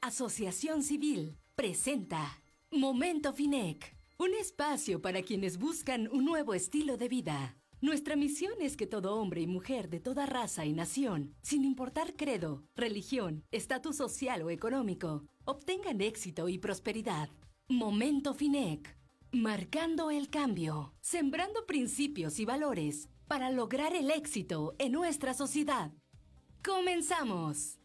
Asociación Civil presenta Momento Finec, un espacio para quienes buscan un nuevo estilo de vida. Nuestra misión es que todo hombre y mujer de toda raza y nación, sin importar credo, religión, estatus social o económico, obtengan éxito y prosperidad. Momento Finec, marcando el cambio, sembrando principios y valores para lograr el éxito en nuestra sociedad. ¡Comenzamos!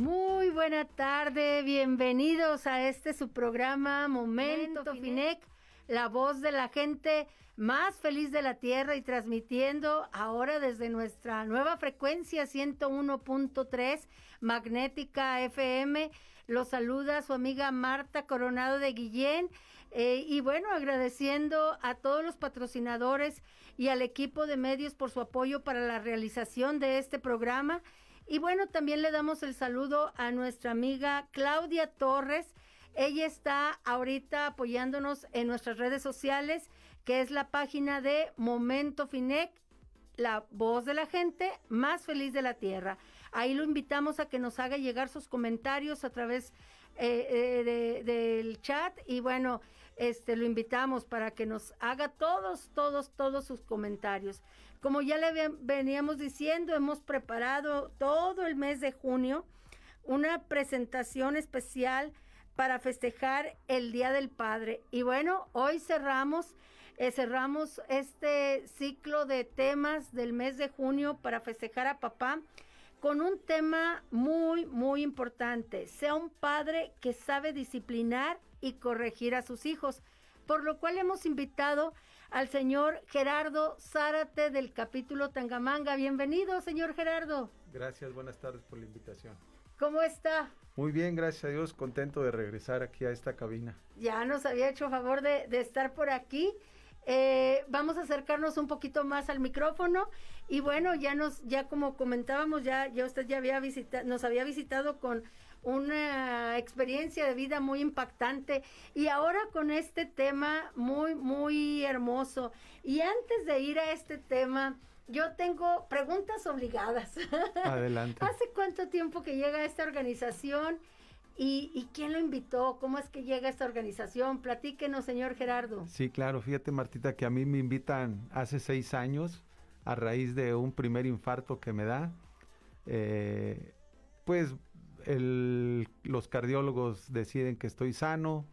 Muy buena tarde, bienvenidos a este su programa Momento, Finec, la voz de la gente más feliz de la tierra y transmitiendo ahora desde nuestra nueva frecuencia 101.3 Magnética FM. Los saluda su amiga Marta Coronado de Guillén eh, y bueno, agradeciendo a todos los patrocinadores y al equipo de medios por su apoyo para la realización de este programa y bueno, también le damos el saludo a nuestra amiga Claudia Torres. Ella está ahorita apoyándonos en nuestras redes sociales, que es la página de Momento Finec, la voz de la gente más feliz de la tierra. Ahí lo invitamos a que nos haga llegar sus comentarios a través eh, eh, del chat y bueno, este lo invitamos para que nos haga todos, todos, todos sus comentarios. Como ya le veníamos diciendo, hemos preparado todo el mes de junio una presentación especial para festejar el Día del Padre. Y bueno, hoy cerramos, eh, cerramos este ciclo de temas del mes de junio para festejar a papá con un tema muy, muy importante. Sea un padre que sabe disciplinar y corregir a sus hijos. Por lo cual hemos invitado al señor Gerardo Zárate del capítulo Tangamanga. Bienvenido, señor Gerardo. Gracias, buenas tardes por la invitación. ¿Cómo está? Muy bien, gracias a Dios, contento de regresar aquí a esta cabina. Ya nos había hecho favor de, de estar por aquí eh, vamos a acercarnos un poquito más al micrófono y bueno, ya nos, ya como comentábamos, ya, ya usted ya había visitado, nos había visitado con una experiencia de vida muy impactante y ahora con este tema muy, muy hermoso. Y antes de ir a este tema, yo tengo preguntas obligadas. Adelante. ¿Hace cuánto tiempo que llega esta organización? ¿Y, quién lo invitó? ¿Cómo es que llega esta organización? Platíquenos, señor Gerardo. Sí, claro. Fíjate, Martita, que a mí me invitan hace seis años a raíz de un primer infarto que me da. Eh, pues los cardiólogos deciden que estoy sano.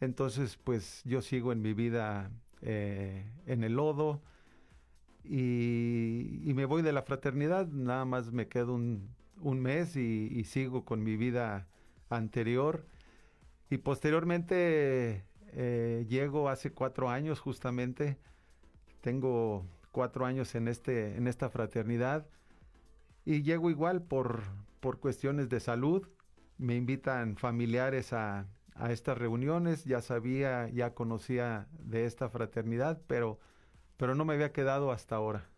Entonces, pues yo sigo en mi vida eh, en el lodo. Y, me voy de la fraternidad, nada más me quedo un, mes y, sigo con mi vida anterior. Y posteriormente eh, llego hace cuatro años justamente, tengo cuatro años en, este, en esta fraternidad y llego igual por, por cuestiones de salud. Me invitan familiares a, a estas reuniones, ya sabía, ya conocía de esta fraternidad, pero, pero no me había quedado hasta ahora.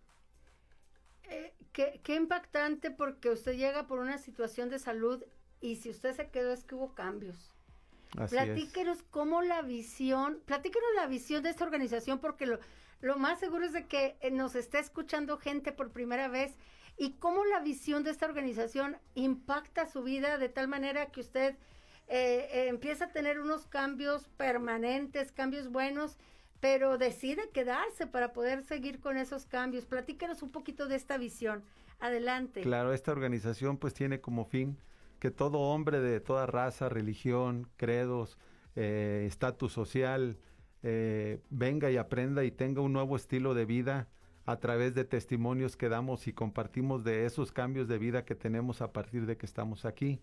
Eh, qué, qué, impactante porque usted llega por una situación de salud y si usted se quedó es que hubo cambios. Así platíquenos cómo la visión, platíquenos la visión de esta organización, porque lo, lo más seguro es de que eh, nos está escuchando gente por primera vez y cómo la visión de esta organización impacta su vida de tal manera que usted eh, eh, empieza a tener unos cambios permanentes, cambios buenos, pero decide quedarse para poder seguir con esos cambios. Platíquenos un poquito de esta visión. Adelante. Claro, esta organización pues tiene como fin que todo hombre de toda raza, religión, credos, eh, estatus social, eh, venga y aprenda y tenga un nuevo estilo de vida a través de testimonios que damos y compartimos de esos cambios de vida que tenemos a partir de que estamos aquí.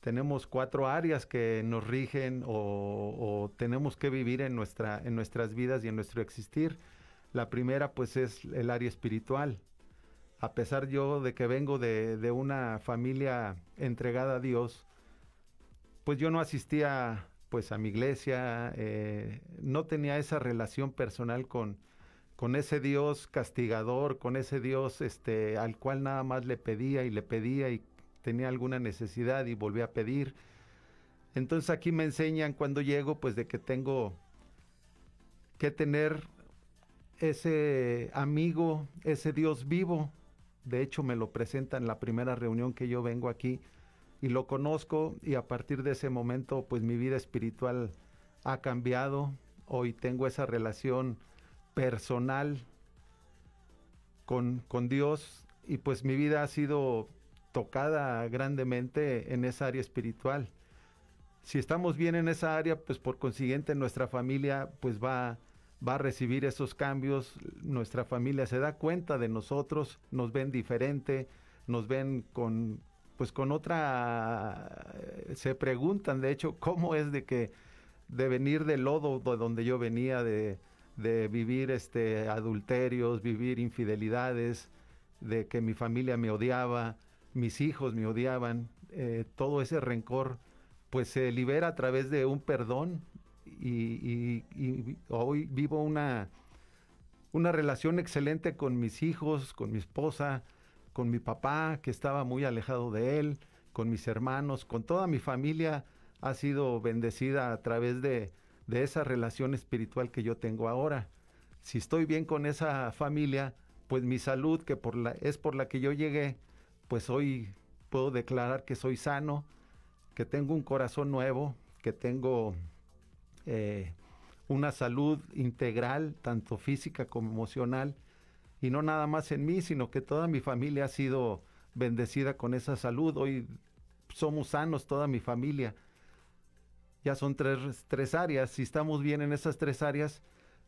Tenemos cuatro áreas que nos rigen o, tenemos que vivir en, nuestra, en nuestras vidas y en nuestro existir. La primera pues es el área espiritual, a pesar yo de que vengo de, una familia entregada a Dios, pues yo no asistía pues a mi iglesia, eh, no tenía esa relación personal con, con ese Dios castigador, con ese Dios este, al cual nada más le pedía y le pedía y tenía alguna necesidad y volvía a pedir. Entonces aquí me enseñan cuando llego pues de que tengo que tener ese amigo, ese Dios vivo. De hecho, me lo presenta en la primera reunión que yo vengo aquí y lo conozco y a partir de ese momento, pues mi vida espiritual ha cambiado. Hoy tengo esa relación personal con, con Dios y pues mi vida ha sido tocada grandemente en esa área espiritual. Si estamos bien en esa área, pues por consiguiente nuestra familia pues va va a recibir esos cambios, nuestra familia se da cuenta de nosotros, nos ven diferente, nos ven con pues con otra se preguntan de hecho cómo es de que de venir del lodo de donde yo venía de, de vivir este adulterios, vivir infidelidades, de que mi familia me odiaba, mis hijos me odiaban, eh, todo ese rencor pues se libera a través de un perdón y, hoy vivo una, una relación excelente con mis hijos, con mi esposa, con mi papá, que estaba muy alejado de él, con mis hermanos, con toda mi familia ha sido bendecida a través de, de esa relación espiritual que yo tengo ahora. Si estoy bien con esa familia, pues mi salud, que por la, es por la que yo llegué, pues hoy puedo declarar que soy sano, que tengo un corazón nuevo, que tengo eh, una salud integral, tanto física como emocional, y no nada más en mí, sino que toda mi familia ha sido bendecida con esa salud. Hoy somos sanos, toda mi familia. Ya son tres, tres áreas. Si estamos bien en esas tres áreas,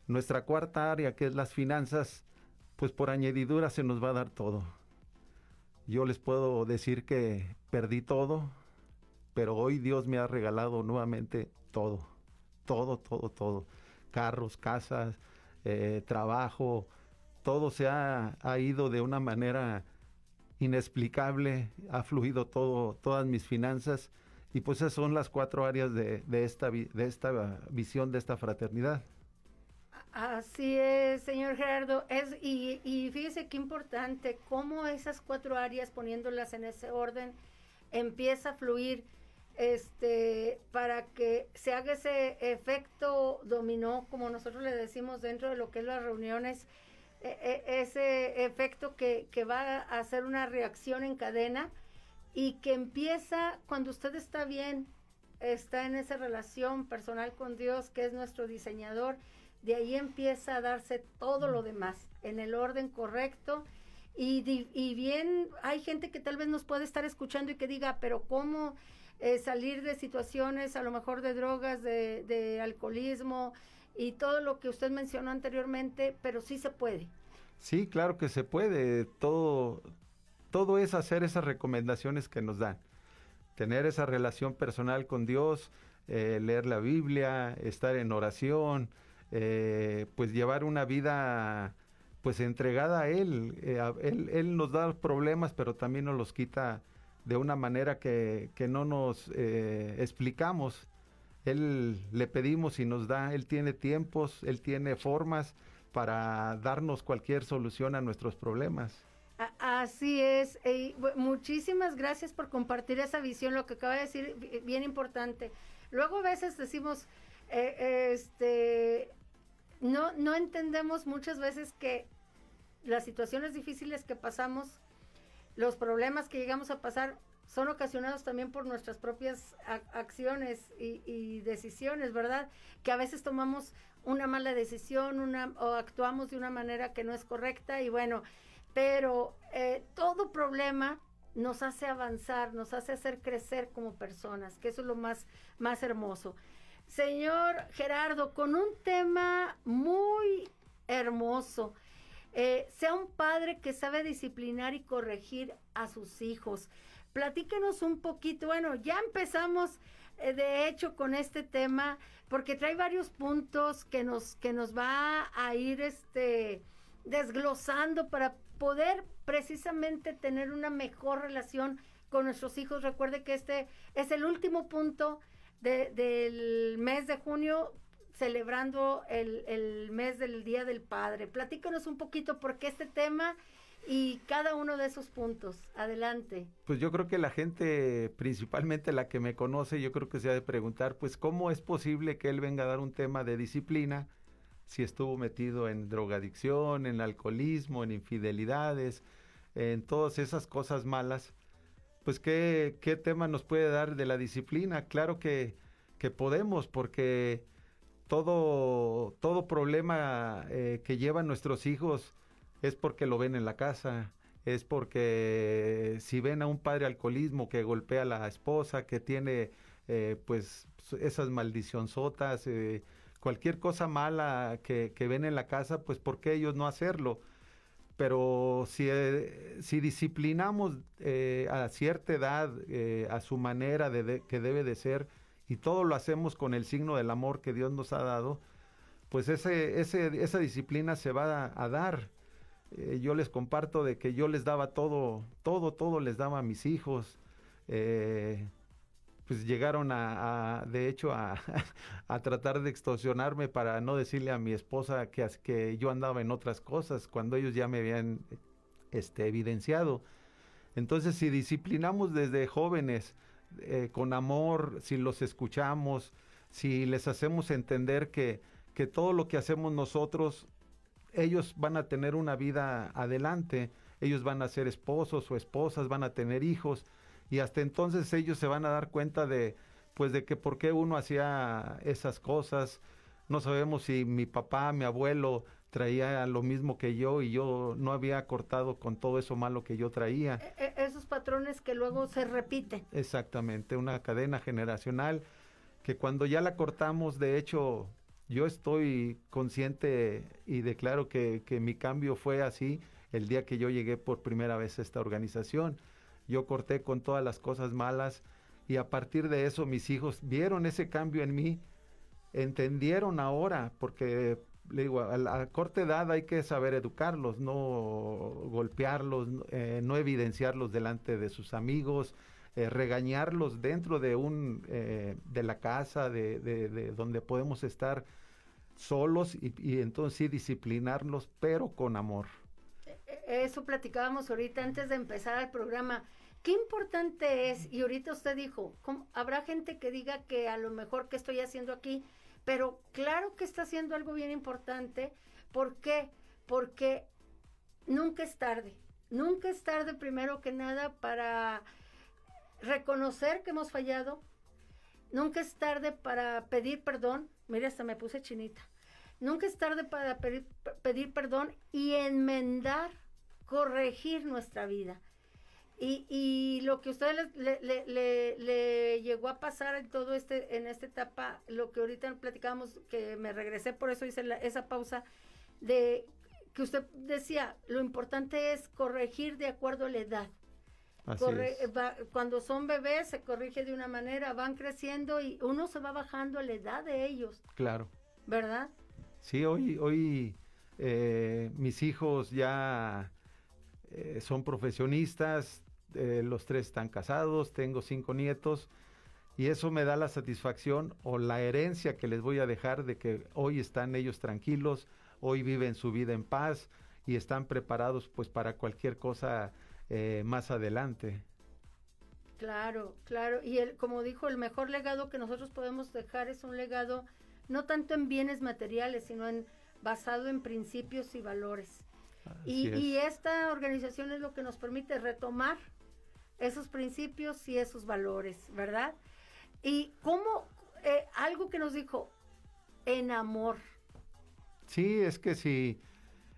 nuestra cuarta área, que es las finanzas, pues por añadidura se nos va a dar todo. Yo les puedo decir que perdí todo, pero hoy Dios me ha regalado nuevamente todo todo, todo, todo. Carros, casas, eh, trabajo, todo se ha, ido de una manera inexplicable, ha fluido todo, todas mis finanzas y pues esas son las cuatro áreas de, esta, de esta visión, de esta fraternidad. Así es, señor Gerardo. Es, y, y fíjese qué importante, cómo esas cuatro áreas, poniéndolas en ese orden, empieza a fluir este, para que se haga ese efecto dominó, como nosotros le decimos dentro de lo que es las reuniones, e, e, ese efecto que, que va a hacer una reacción en cadena y que empieza cuando usted está bien, está en esa relación personal con Dios, que es nuestro diseñador, de ahí empieza a darse todo lo demás en el orden correcto. Y, y bien, hay gente que tal vez nos puede estar escuchando y que diga, pero ¿cómo? Eh, salir de situaciones a lo mejor de drogas, de, alcoholismo y todo lo que usted mencionó anteriormente, pero sí se puede. Sí, claro que se puede. Todo, todo es hacer esas recomendaciones que nos dan. Tener esa relación personal con Dios, eh, leer la Biblia, estar en oración, eh, pues llevar una vida pues entregada a Él. él. Él nos da problemas, pero también nos los quita de una manera que, no nos eh, explicamos. Él le pedimos y nos da, Él tiene tiempos, Él tiene formas para darnos cualquier solución a nuestros problemas. Así es. muchísimas gracias por compartir esa visión, lo que acaba de decir, bien importante. Luego a veces decimos, eh, este, no, no entendemos muchas veces que las situaciones difíciles que pasamos los problemas que llegamos a pasar son ocasionados también por nuestras propias acciones y, decisiones, ¿verdad? Que a veces tomamos una mala decisión una, o actuamos de una manera que no es correcta y bueno, pero eh, todo problema nos hace avanzar, nos hace hacer crecer como personas, que eso es lo más, más hermoso. Señor Gerardo, con un tema muy hermoso, eh, sea un padre que sabe disciplinar y corregir a sus hijos. Platíquenos un poquito, bueno, ya empezamos eh, de hecho con este tema porque trae varios puntos que nos que nos va a ir este desglosando para poder precisamente tener una mejor relación con nuestros hijos. Recuerde que este es el último punto del mes de junio celebrando el, mes del Día del Padre. Platícanos un poquito por qué este tema y cada uno de esos puntos. Adelante. Pues yo creo que la gente, principalmente la que me conoce, yo creo que se ha de preguntar, pues cómo es posible que él venga a dar un tema de disciplina si estuvo metido en drogadicción, en alcoholismo, en infidelidades, en todas esas cosas malas, pues qué, qué tema nos puede dar de la disciplina. Claro que, que podemos, porque todo, todo problema eh, que llevan nuestros hijos es porque lo ven en la casa, es porque si ven a un padre alcoholismo que golpea a la esposa, que tiene eh, pues esas maldicionzotas, eh, cualquier cosa mala que, que, ven en la casa, pues ¿por qué ellos no hacerlo? Pero si, eh, si disciplinamos eh, a cierta edad, eh, a su manera de, que debe de ser, y todo lo hacemos con el signo del amor que Dios nos ha dado, pues ese, ese, esa disciplina se va a, dar. Yo les comparto de que yo les daba todo, todo, todo les daba a mis hijos. Pues llegaron a, de hecho, a, a, tratar de extorsionarme para no decirle a mi esposa que, que yo andaba en otras cosas cuando ellos ya me habían este, evidenciado. Entonces, si disciplinamos desde jóvenes eh, con amor, si los escuchamos, si les hacemos entender que, que todo lo que hacemos nosotros, ellos van a tener una vida adelante, ellos van a ser esposos o esposas, van a tener hijos, y hasta entonces ellos se van a dar cuenta de pues de que por qué uno hacía esas cosas. No sabemos si mi papá, mi abuelo traía lo mismo que yo y yo no había cortado con todo eso malo que yo traía. E, e esos patrones que luego se repiten. Exactamente, una cadena generacional que cuando ya la cortamos, de hecho, yo estoy consciente y declaro que, que mi cambio fue así el día que yo llegué por primera vez a esta organización yo corté con todas las cosas malas y a partir de eso mis hijos vieron ese cambio en mí, entendieron ahora, porque le digo, a la corta edad hay que saber educarlos, no golpearlos, eh, no evidenciarlos delante de sus amigos, eh, regañarlos dentro de un eh, de la casa, de, de, de, donde podemos estar solos y, y entonces sí disciplinarlos, pero con amor. Eso platicábamos ahorita antes de empezar el programa. Qué importante es, y ahorita usted dijo, habrá gente que diga que a lo mejor que estoy haciendo aquí, pero claro que está haciendo algo bien importante. ¿Por qué? Porque nunca es tarde. Nunca es tarde, primero que nada, para reconocer que hemos fallado. Nunca es tarde para pedir perdón. Mire, hasta me puse chinita. Nunca es tarde para pedir, pedir perdón y enmendar, corregir nuestra vida. Y, y, lo que a usted le, le, le, le, llegó a pasar en todo este, en esta etapa, lo que ahorita platicábamos, que me regresé, por eso hice esa pausa, de que usted decía, lo importante es corregir de acuerdo a la edad. Corre, va, cuando son bebés se corrige de una manera, van creciendo y uno se va bajando a la edad de ellos. Claro. ¿Verdad? Sí, hoy, hoy eh, mis hijos ya eh, son profesionistas, eh, los tres están casados, tengo cinco nietos y eso me da la satisfacción o la herencia que les voy a dejar de que hoy están ellos tranquilos, hoy viven su vida en paz y están preparados pues para cualquier cosa eh, más adelante. Claro, claro. Y el, como dijo, el mejor legado que nosotros podemos dejar es un legado no tanto en bienes materiales, sino en basado en principios y valores. Y, y, esta organización es lo que nos permite retomar esos principios y esos valores, ¿verdad? Y cómo, eh, algo que nos dijo, en amor. Sí, es que si...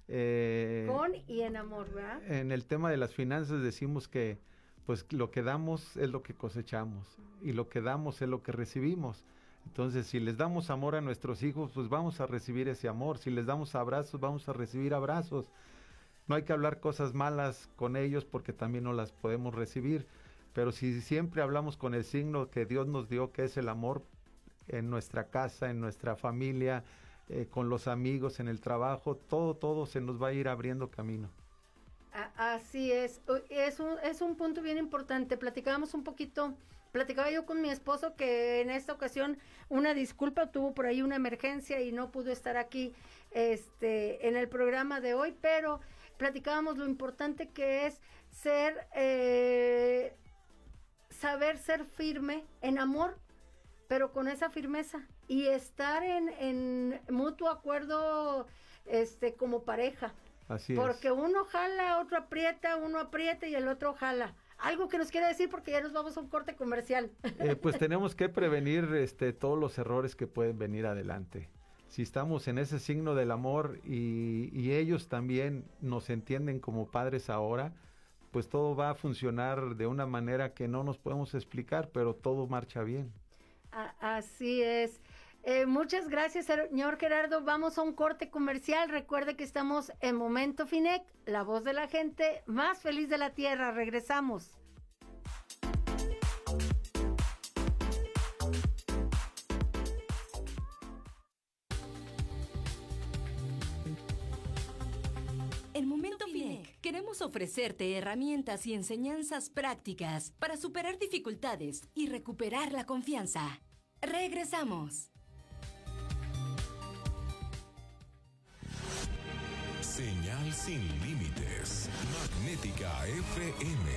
Eh, Con y en amor, ¿verdad? En el tema de las finanzas decimos que pues lo que damos es lo que cosechamos y lo que damos es lo que recibimos. Entonces, si les damos amor a nuestros hijos, pues vamos a recibir ese amor. Si les damos abrazos, vamos a recibir abrazos. No hay que hablar cosas malas con ellos porque también no las podemos recibir. Pero si siempre hablamos con el signo que Dios nos dio, que es el amor en nuestra casa, en nuestra familia, eh, con los amigos, en el trabajo, todo, todo se nos va a ir abriendo camino. Así es. Es un, es un punto bien importante. Platicábamos un poquito, platicaba yo con mi esposo que en esta ocasión una disculpa, tuvo por ahí una emergencia y no pudo estar aquí este, en el programa de hoy, pero platicábamos lo importante que es ser, eh, saber ser firme en amor, pero con esa firmeza, y estar en, en mutuo acuerdo este como pareja. Así porque uno jala, otro aprieta, uno aprieta y el otro jala. Algo que nos quiere decir porque ya nos vamos a un corte comercial. Eh, pues tenemos que prevenir este, todos los errores que pueden venir adelante. Si estamos en ese signo del amor y, ellos también nos entienden como padres ahora, pues todo va a funcionar de una manera que no nos podemos explicar, pero todo marcha bien. Así es. Eh, muchas gracias, señor Gerardo. Vamos a un corte comercial. Recuerde que estamos en Momento Finec, la voz de la gente más feliz de la tierra. Regresamos. Ofrecerte herramientas y enseñanzas prácticas para superar dificultades y recuperar la confianza. Regresamos. Señal sin límites. Magnética FM.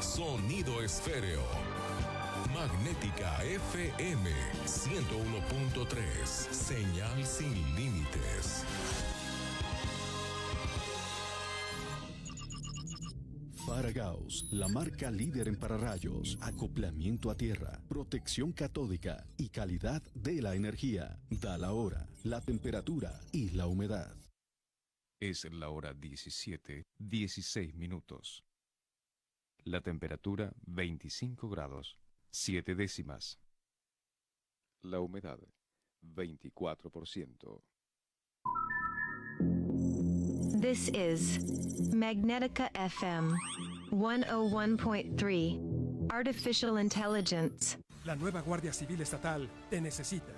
Sonido esféreo. Magnética FM 101.3. Señal sin límites. Faragaos, la marca líder en pararrayos, acoplamiento a tierra, protección catódica y calidad de la energía. Da la hora, la temperatura y la humedad. Es la hora 17, 16 minutos. La temperatura 25 grados, 7 décimas. La humedad 24%. This is Magnetica FM 101.3 Artificial Intelligence. La nueva Guardia Civil Estatal te necesita.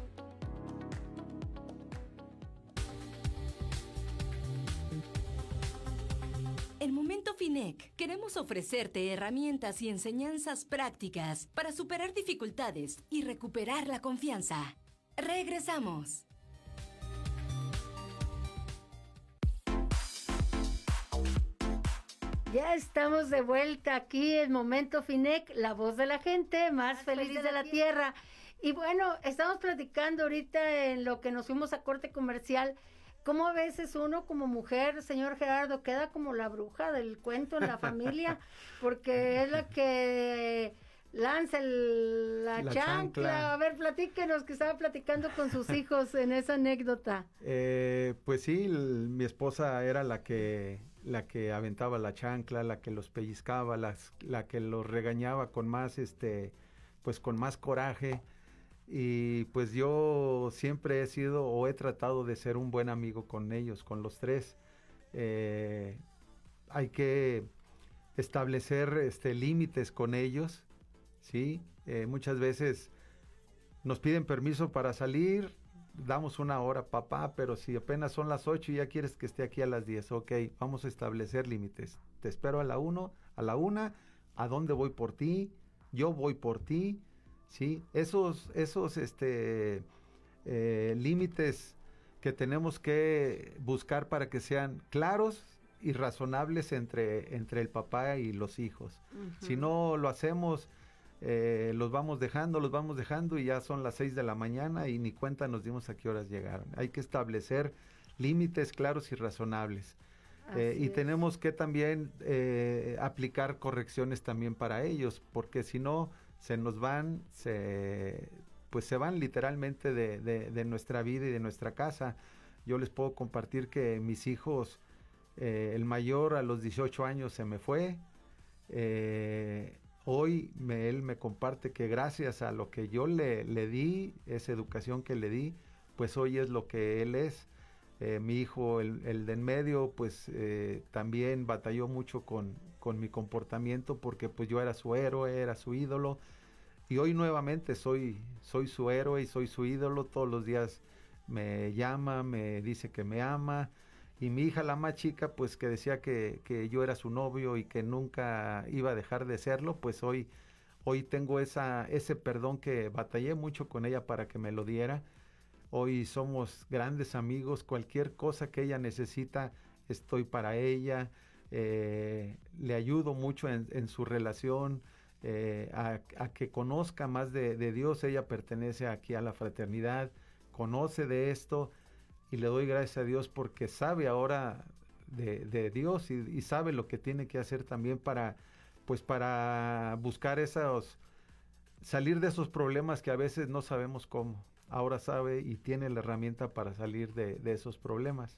Finec queremos ofrecerte herramientas y enseñanzas prácticas para superar dificultades y recuperar la confianza. Regresamos. Ya estamos de vuelta aquí en Momento Finec, la voz de la gente más, feliz, de, la, tierra. Y bueno, estamos platicando ahorita en lo que nos fuimos a corte comercial ¿Cómo a veces uno como mujer, señor Gerardo, queda como la bruja del cuento en la familia? Porque es la que lanza la, chancla. A ver, platíquenos que estaba platicando con sus hijos en esa anécdota. Eh, pues sí, mi esposa era la que la que aventaba la chancla, la que los pellizcaba, las, la que los regañaba con más, este, pues con más coraje y pues yo siempre he sido o he tratado de ser un buen amigo con ellos, con los tres. Eh, hay que establecer este, límites con ellos, ¿sí? Eh, muchas veces nos piden permiso para salir, damos una hora, papá, pero si apenas son las ocho y ya quieres que esté aquí a las diez, ok, vamos a establecer límites. Te espero a la uno, a la una, a dónde voy por ti, yo voy por ti, ¿sí? Esos, esos este, eh, límites que tenemos que buscar para que sean claros y razonables entre, entre el papá y los hijos. Si no lo hacemos, eh, los vamos dejando, los vamos dejando y ya son las seis de la mañana y ni cuenta nos dimos a qué horas llegaron. Hay que establecer límites claros y razonables. Eh, y tenemos que también aplicar correcciones también para ellos, porque si no, se nos van, se, pues se van literalmente de, de, nuestra vida y de nuestra casa. Yo les puedo compartir que mis hijos, eh, el mayor a los 18 años se me fue, eh, hoy me, él me comparte que gracias a lo que yo le, le di, esa educación que le di, pues hoy es lo que él es. Eh, mi hijo, el, el, de en medio, pues también batalló mucho con, con, mi comportamiento porque pues yo era su héroe, era su ídolo. Y hoy nuevamente soy, soy su héroe y soy su ídolo. Todos los días me llama, me dice que me ama. Y mi hija, la más chica, pues que decía que, que yo era su novio y que nunca iba a dejar de serlo, pues hoy, hoy tengo esa, ese perdón que batallé mucho con ella para que me lo diera Hoy somos grandes amigos, cualquier cosa que ella necesita, estoy para ella, eh, le ayudo mucho en, su relación, eh, a, que conozca más de, Dios, ella pertenece aquí a la fraternidad, conoce de esto y le doy gracias a Dios porque sabe ahora de, Dios y, sabe lo que tiene que hacer también para, pues para buscar esos, salir de esos problemas que a veces no sabemos cómo ahora sabe y tiene la herramienta para salir de, esos problemas.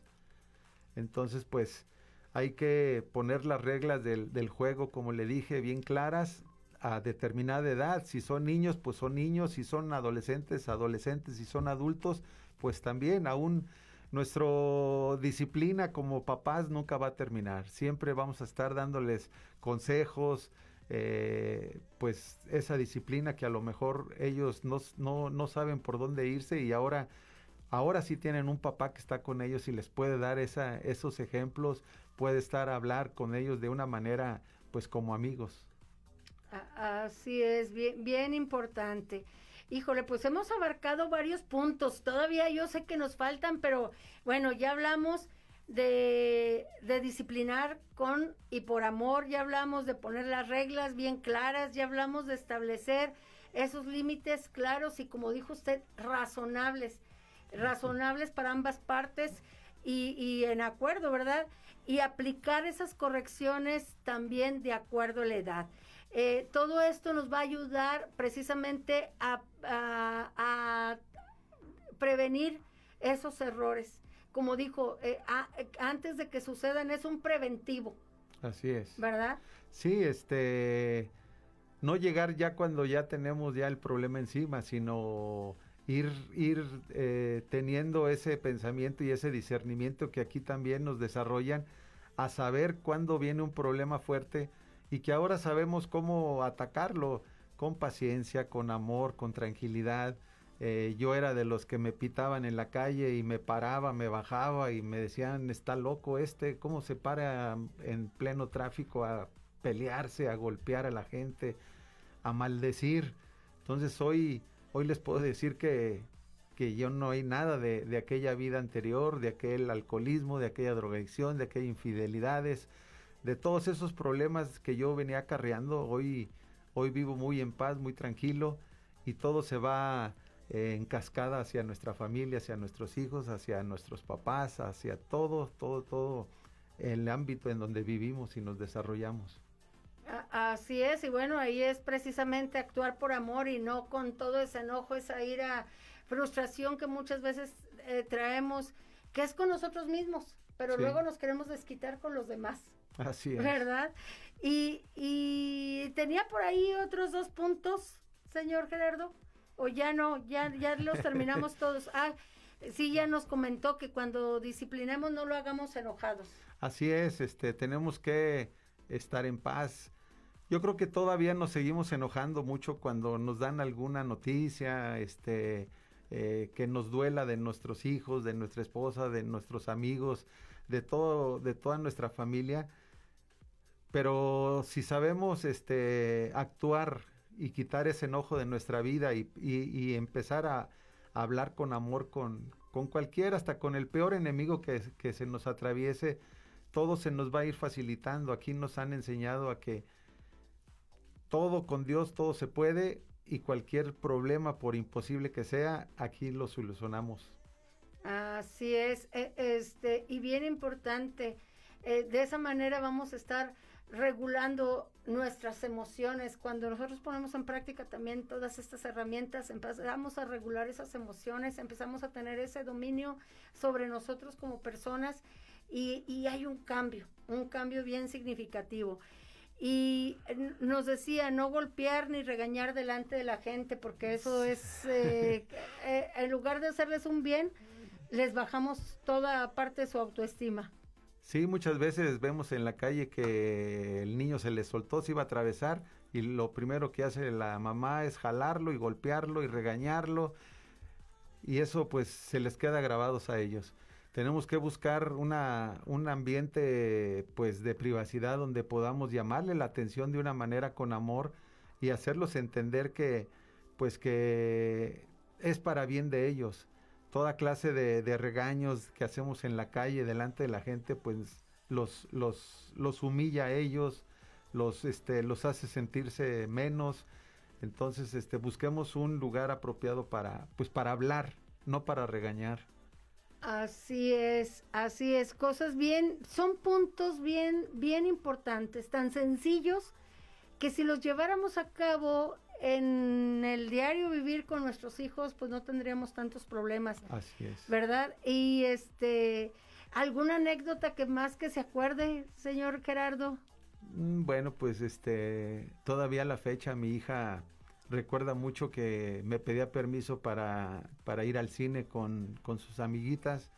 Entonces, pues hay que poner las reglas del, del, juego, como le dije, bien claras a determinada edad. Si son niños, pues son niños. Si son adolescentes, adolescentes. Si son adultos, pues también. Aún nuestra disciplina como papás nunca va a terminar. Siempre vamos a estar dándoles consejos, eh, pues esa disciplina que a lo mejor ellos no, no, no, saben por dónde irse y ahora, ahora sí tienen un papá que está con ellos y les puede dar esa, esos ejemplos, puede estar a hablar con ellos de una manera pues como amigos. Así es, bien, bien importante. Híjole, pues hemos abarcado varios puntos. Todavía yo sé que nos faltan, pero bueno, ya hablamos de, disciplinar con y por amor, ya hablamos de poner las reglas bien claras, ya hablamos de establecer esos límites claros y como dijo usted, razonables, razonables para ambas partes y, y en acuerdo, ¿verdad? Y aplicar esas correcciones también de acuerdo a la edad. Eh, todo esto nos va a ayudar precisamente a, a prevenir esos errores como dijo, eh, antes de que sucedan es un preventivo. Así es. ¿Verdad? Sí, este, no llegar ya cuando ya tenemos ya el problema encima, sino ir, ir eh, teniendo ese pensamiento y ese discernimiento que aquí también nos desarrollan a saber cuándo viene un problema fuerte y que ahora sabemos cómo atacarlo con paciencia, con amor, con tranquilidad eh, yo era de los que me pitaban en la calle y me paraba, me bajaba y me decían, está loco este, ¿cómo se para en pleno tráfico a pelearse, a golpear a la gente, a maldecir? Entonces hoy, hoy les puedo decir que, que yo no hay nada de, de, aquella vida anterior, de aquel alcoholismo, de aquella drogadicción, de aquellas infidelidades, de todos esos problemas que yo venía acarreando. Hoy, hoy vivo muy en paz, muy tranquilo y todo se va en cascada hacia nuestra familia, hacia nuestros hijos, hacia nuestros papás, hacia todo, todo, todo el ámbito en donde vivimos y nos desarrollamos. Así es, y bueno, ahí es precisamente actuar por amor y no con todo ese enojo, esa ira, frustración que muchas veces eh, traemos, que es con nosotros mismos, pero luego nos queremos desquitar con los demás. Así es. ¿Verdad? Y, y tenía por ahí otros dos puntos, señor Gerardo o ya no, ya, ya los terminamos todos. Ah, sí, ya nos comentó que cuando disciplinemos no lo hagamos enojados. Así es, este, tenemos que estar en paz. Yo creo que todavía nos seguimos enojando mucho cuando nos dan alguna noticia, este, eh, que nos duela de nuestros hijos, de nuestra esposa, de nuestros amigos, de todo, de toda nuestra familia. Pero si sabemos, este, actuar y quitar ese enojo de nuestra vida y, empezar a, hablar con amor con, con cualquiera, hasta con el peor enemigo que se nos atraviese, todo se nos va a ir facilitando. Aquí nos han enseñado a que todo con Dios, todo se puede y cualquier problema, por imposible que sea, aquí lo solucionamos. Así es, e, este, y bien importante, eh, de esa manera vamos a estar regulando nuestras emociones. Cuando nosotros ponemos en práctica también todas estas herramientas, empezamos a regular esas emociones, empezamos a tener ese dominio sobre nosotros como personas y, hay un cambio, un cambio bien significativo. y nos decía no golpear ni regañar delante de la gente porque eso es eh, eh, en lugar de hacerles un bien les bajamos toda parte de su autoestima. Sí muchas veces vemos en la calle que el niño se le soltó se iba a atravesar y lo primero que hace la mamá es jalarlo y golpearlo y regañarlo y eso pues se les queda grabados a ellos tenemos que buscar una, un ambiente pues de privacidad donde podamos llamarle la atención de una manera con amor y hacerlos entender que pues que es para bien de ellos. Toda clase de, regaños que hacemos en la calle delante de la gente pues los, los, los humilla a ellos, los, este, los hace sentirse menos. Entonces, este, busquemos un lugar apropiado para, pues, para hablar, no para regañar. Así es, así es, cosas bien, son puntos bien, bien importantes, tan sencillos que si los lleváramos a cabo en el diario vivir con nuestros hijos, pues no tendríamos tantos problemas. Así es. ¿Verdad? Y este, ¿alguna anécdota que más que se acuerde, señor Gerardo? Mm, bueno, pues este, todavía la fecha mi hija recuerda mucho que me pedía permiso para, para ir al cine con, con, sus amiguitas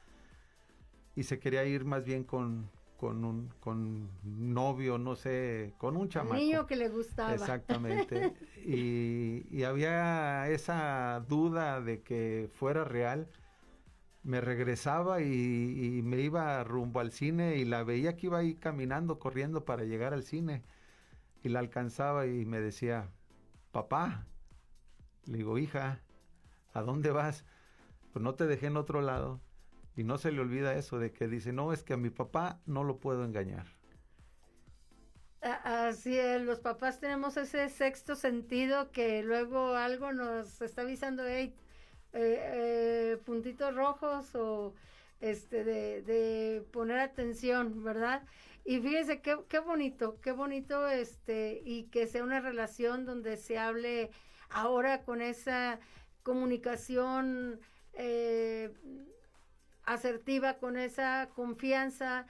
y se quería ir más bien con, con un con novio, no sé, con un chamaco. niño que le gustaba. Exactamente. y, y, había esa duda de que fuera real. Me regresaba y, y, me iba rumbo al cine y la veía que iba ahí caminando, corriendo para llegar al cine. Y la alcanzaba y me decía, papá. Le digo, hija, ¿a dónde vas? Pues no te dejé en otro lado. Y no se le olvida eso de que dice, no, es que a mi papá no lo puedo engañar. Así los papás tenemos ese sexto sentido que luego algo nos está avisando, eh, eh, puntitos rojos o este de, de, poner atención, ¿verdad? Y fíjese qué, qué bonito, qué bonito este, y que sea una relación donde se hable ahora con esa comunicación eh, asertiva, con esa confianza,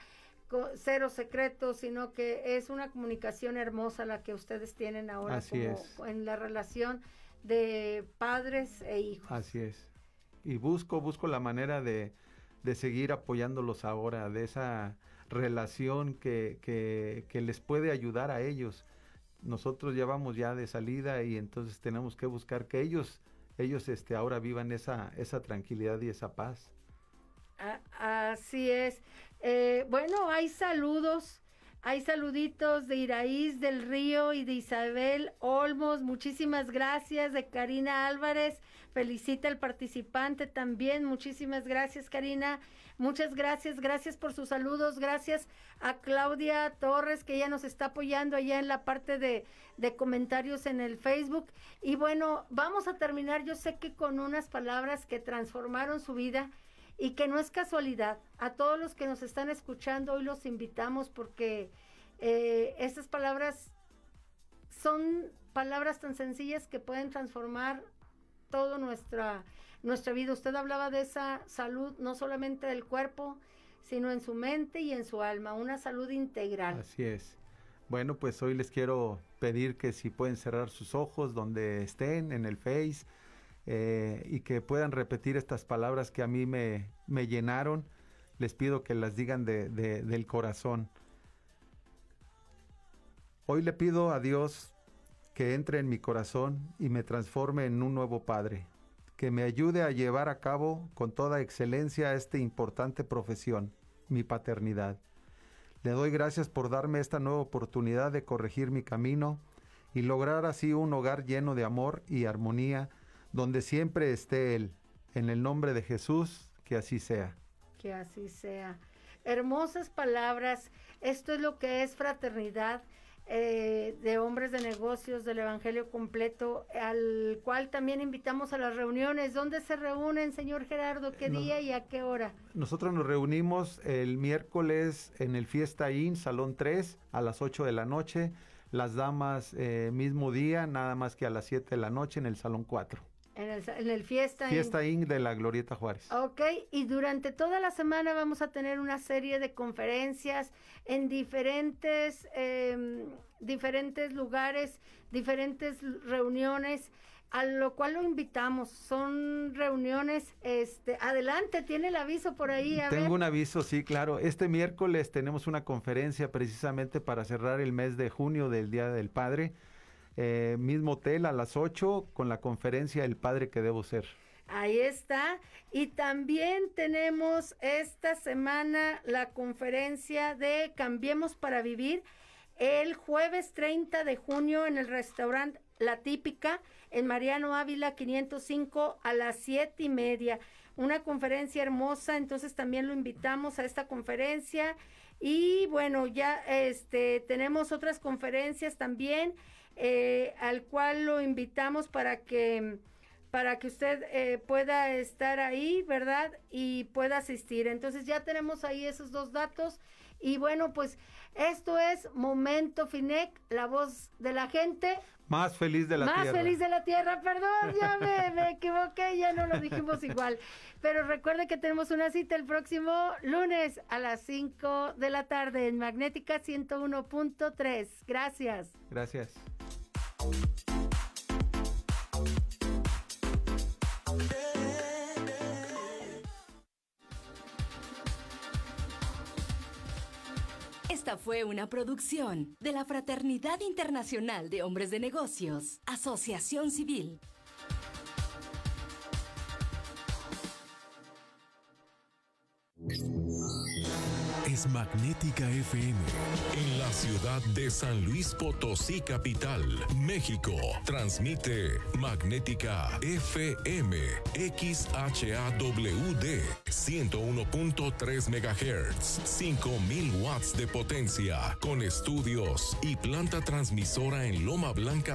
cero secretos, sino que es una comunicación hermosa la que ustedes tienen ahora en la relación de padres e hijos. Así es. Y busco, busco la manera de, de seguir apoyándolos ahora, de esa relación que, que, les puede ayudar a ellos. Nosotros ya vamos ya de salida y entonces tenemos que buscar que ellos, ellos este, ahora vivan esa, esa tranquilidad y esa paz. así es. Eh, bueno, hay saludos. Hay saluditos de Iraíz del Río y de Isabel Olmos. Muchísimas gracias. De Karina Álvarez. Felicita al participante también. Muchísimas gracias, Karina. Muchas gracias, gracias por sus saludos, gracias a Claudia Torres que ya nos está apoyando allá en la parte de, de comentarios en el Facebook. Y bueno, vamos a terminar, yo sé que con unas palabras que transformaron su vida y que no es casualidad. A todos los que nos están escuchando hoy los invitamos porque eh, estas palabras son palabras tan sencillas que pueden transformar todo nuestra nuestra vida. Usted hablaba de esa salud, no solamente del cuerpo, sino en su mente y en su alma, una salud integral. Así es. Bueno, pues hoy les quiero pedir que si pueden cerrar sus ojos donde estén, en el Face, eh, y que puedan repetir estas palabras que a mí me, me llenaron, les pido que las digan de, del corazón. Hoy le pido a Dios que entre en mi corazón y me transforme en un nuevo Padre que me ayude a llevar a cabo con toda excelencia esta importante profesión, mi paternidad. Le doy gracias por darme esta nueva oportunidad de corregir mi camino y lograr así un hogar lleno de amor y armonía, donde siempre esté Él. En el nombre de Jesús, que así sea. Que así sea. Hermosas palabras. Esto es lo que es fraternidad eh, de hombres de negocios del Evangelio completo, al cual también invitamos a las reuniones. ¿Dónde se reúnen, señor Gerardo? ¿Qué día y a qué hora? Nosotros nos reunimos el miércoles en el Fiesta Inn, Salón 3, a las 8 de la noche. Las damas, eh, mismo día, nada más que a las 7 de la noche en el Salón 4. En el, en el Fiesta, Fiesta Inc. de la Glorieta Juárez. Ok, y durante toda la semana vamos a tener una serie de conferencias en diferentes, eh, diferentes lugares, diferentes reuniones a lo cual lo invitamos. Son reuniones, este, adelante, tiene el aviso por ahí. Tengo un aviso, sí, claro. Este miércoles tenemos una conferencia precisamente para cerrar el mes de junio del Día del Padre. Eh, mismo hotel a las 8 con la conferencia El Padre que debo ser. Ahí está. Y también tenemos esta semana la conferencia de Cambiemos para Vivir el jueves 30 de junio en el restaurante La Típica en Mariano Ávila 505 a las siete y media. Una conferencia hermosa, entonces también lo invitamos a esta conferencia. Y bueno, ya este tenemos otras conferencias también, eh, al cual lo invitamos para que para que usted eh, pueda estar ahí, ¿verdad? Y pueda asistir. Entonces ya tenemos ahí esos dos datos. Y bueno, pues esto es Momento Finec, la voz de la gente. Más feliz de la tierra. Más feliz de la tierra, perdón, ya me, me, equivoqué, ya no lo dijimos igual. Pero recuerde que tenemos una cita el próximo lunes a las 5 de la tarde en Magnética 101.3. Gracias. Gracias. Esta fue una producción de la Fraternidad Internacional de Hombres de Negocios, Asociación Civil. Magnética FM en la ciudad de San Luis Potosí, capital, México. Transmite Magnética FM XHAWD 101.3 MHz, 5000 watts de potencia, con estudios y planta transmisora en Loma Blanca.